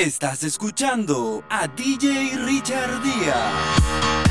Estás escuchando a DJ Richard Díaz.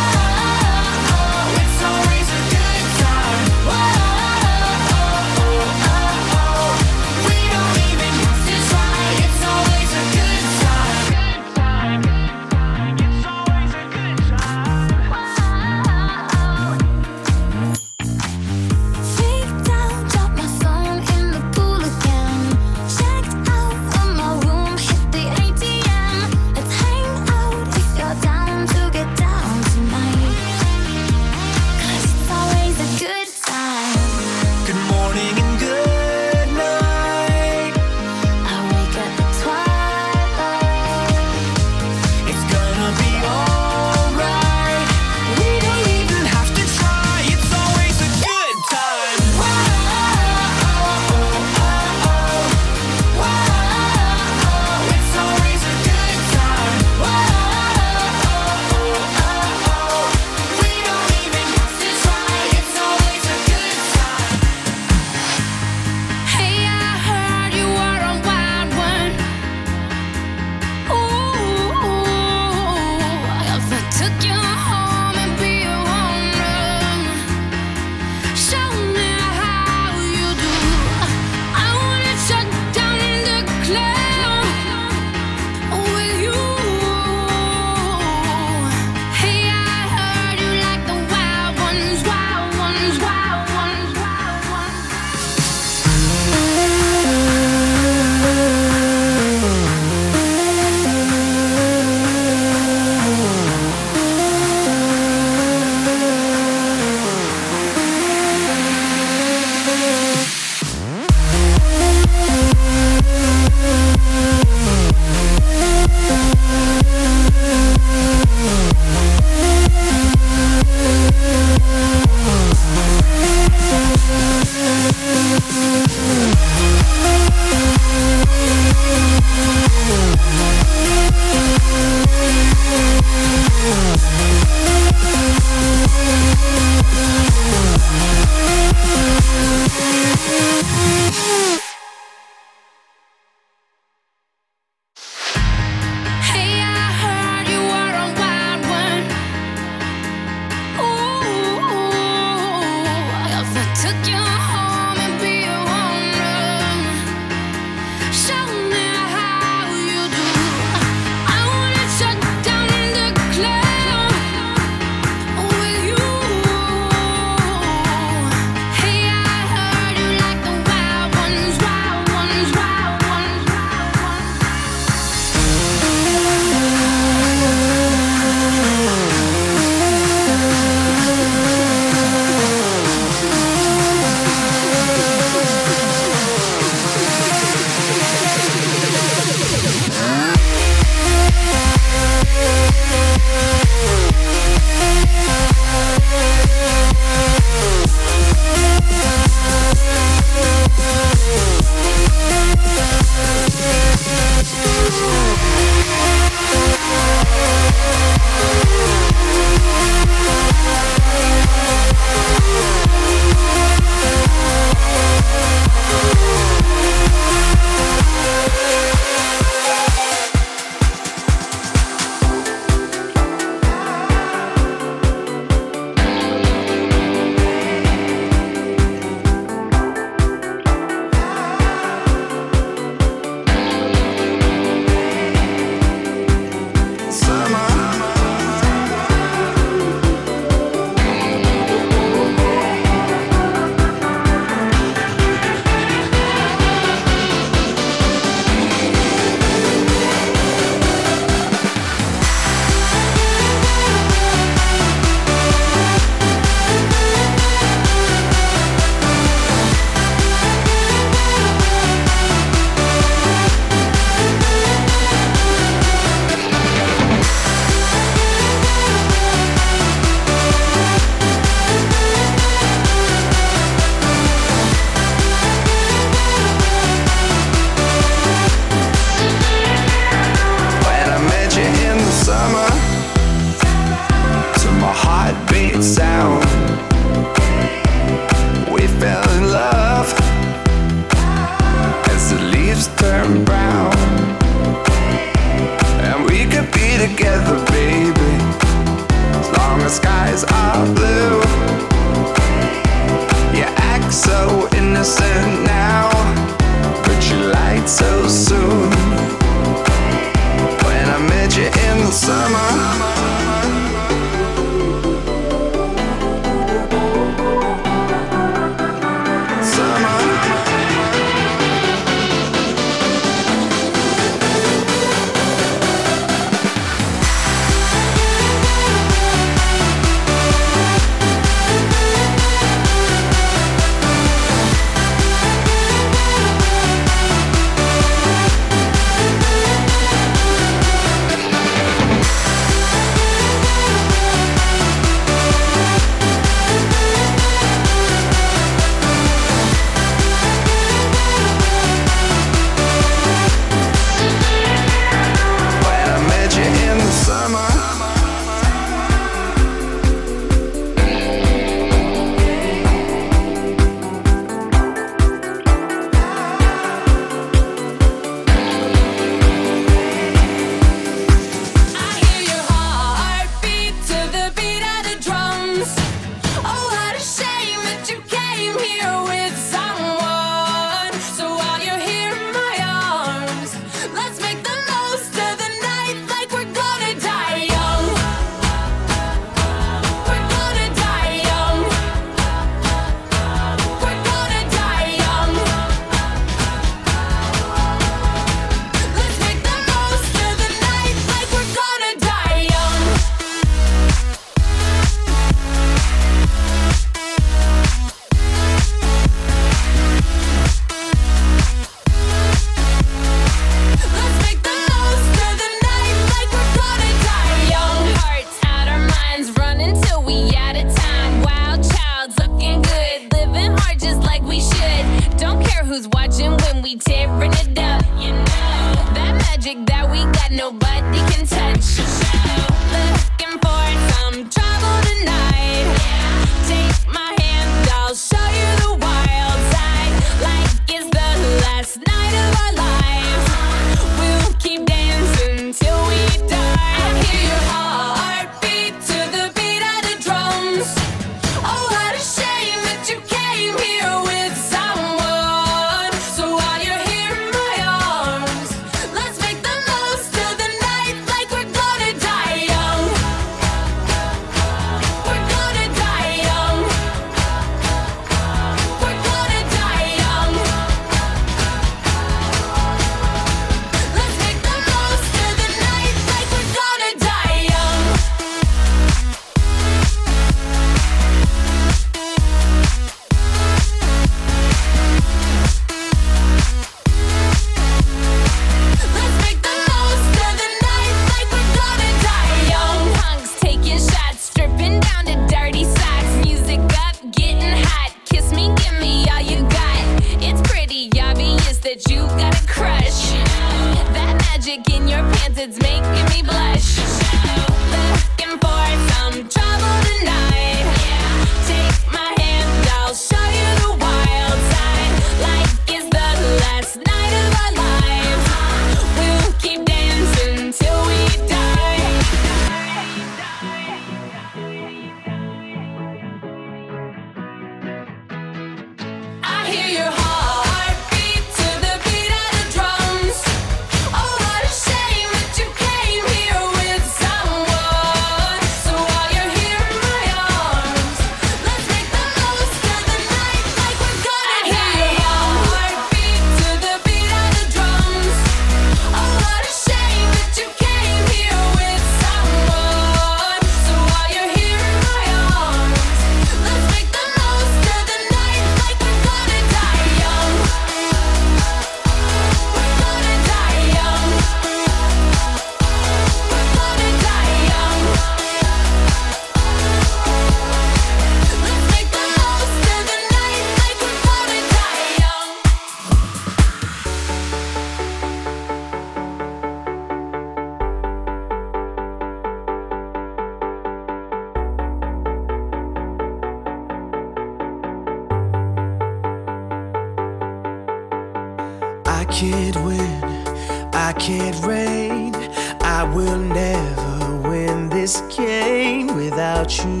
you,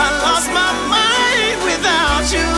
I lost my mind without you.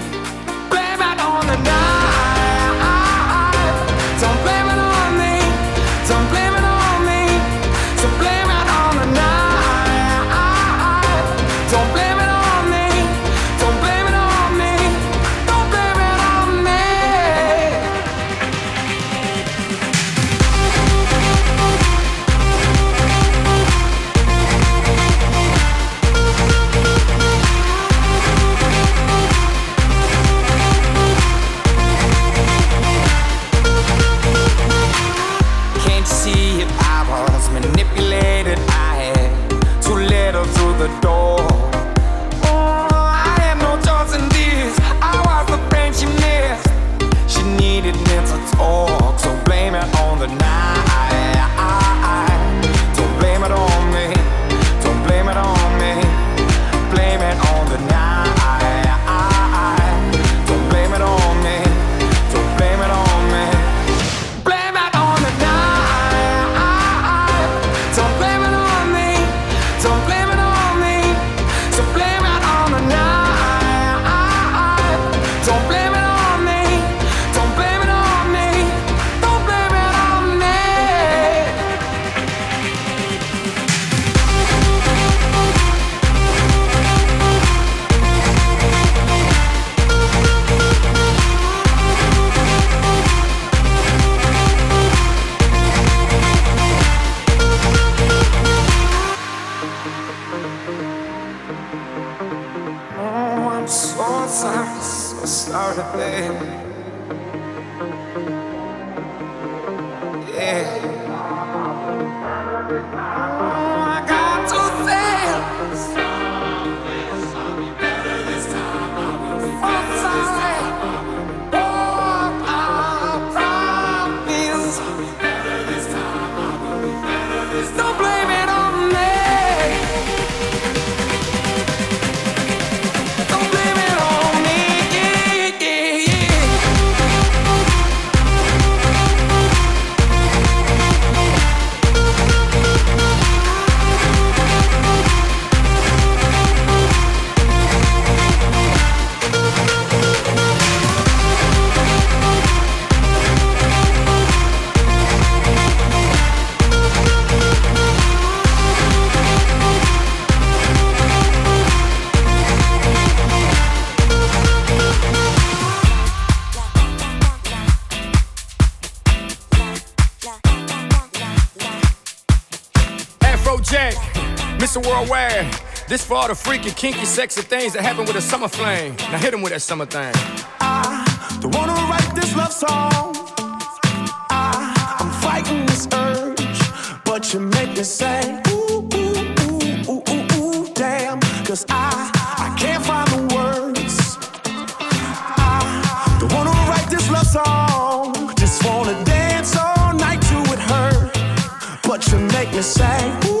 Yeah. Listen worldwide. This for all the freaky, kinky, sexy things that happen with a summer flame. Now hit them with that summer thing. I don't wanna write this love song. I, I'm fighting this urge, but you make me say, ooh, ooh, ooh, ooh, ooh, ooh, damn. Cause I, I can't find the words. I don't wanna write this love song. Just wanna dance all night to it hurt, but you make me say, ooh.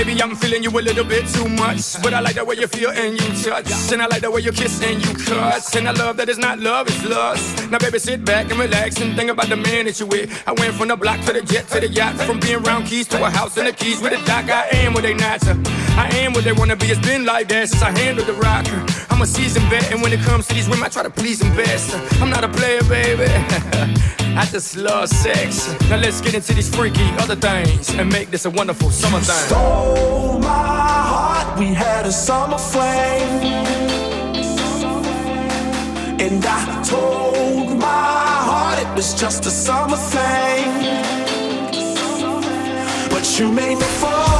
Maybe I'm feeling you a little bit too much, but I like the way you feel and you touch, and I like the way you kiss and you cuss, and I love that it's not love, it's lust. Now, baby, sit back and relax and think about the man that you with. I went from the block to the jet to the yacht, from being round keys to a house in the keys with a dock. I am what they not. I am what they wanna be. It's been like that since I handled the rock. I'm a seasoned vet, and when it comes to these women, I try to please them best. I'm not a player, baby. I just love sex. Now let's get into these freaky other things and make this a wonderful summer thing. Stole my heart, we had a summer flame. And I told my heart it was just a summer thing. But you made me fall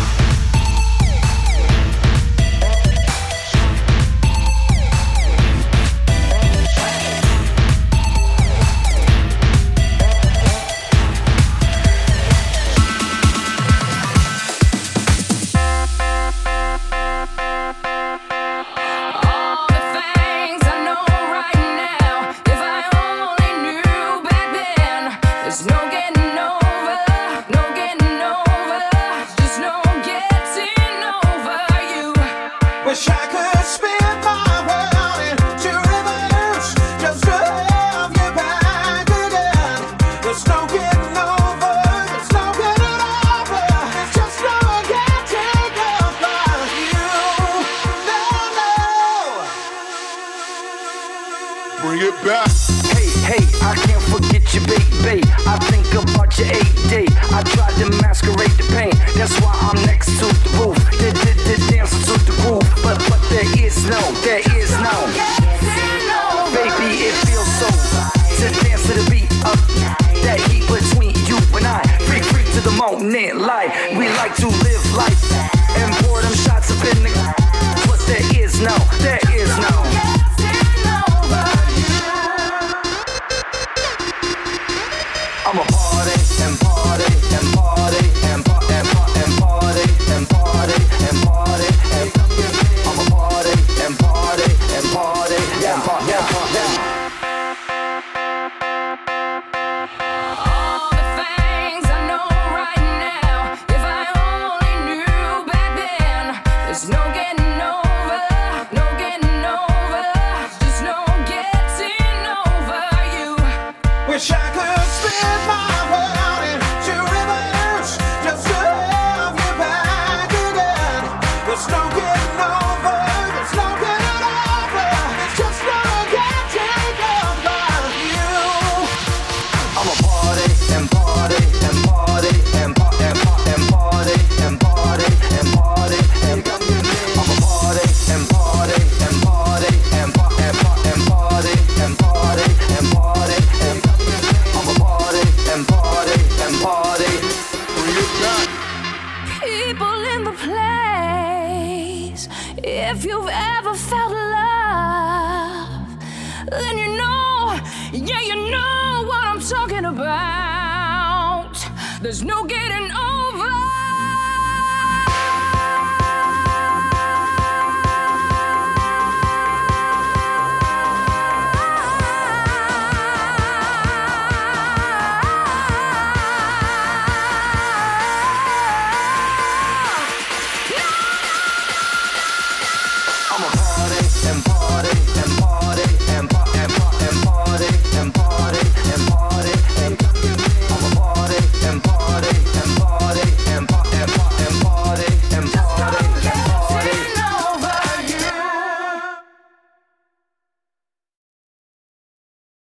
Wish I is no, there is no. Baby, it feels so to dance to the beat of that heat between you and I. Free, free to the moment, light. We like to live life and pour them shots up in the. And party. People in the place, if you've ever felt love, then you know, yeah, you know what I'm talking about. There's no getting over.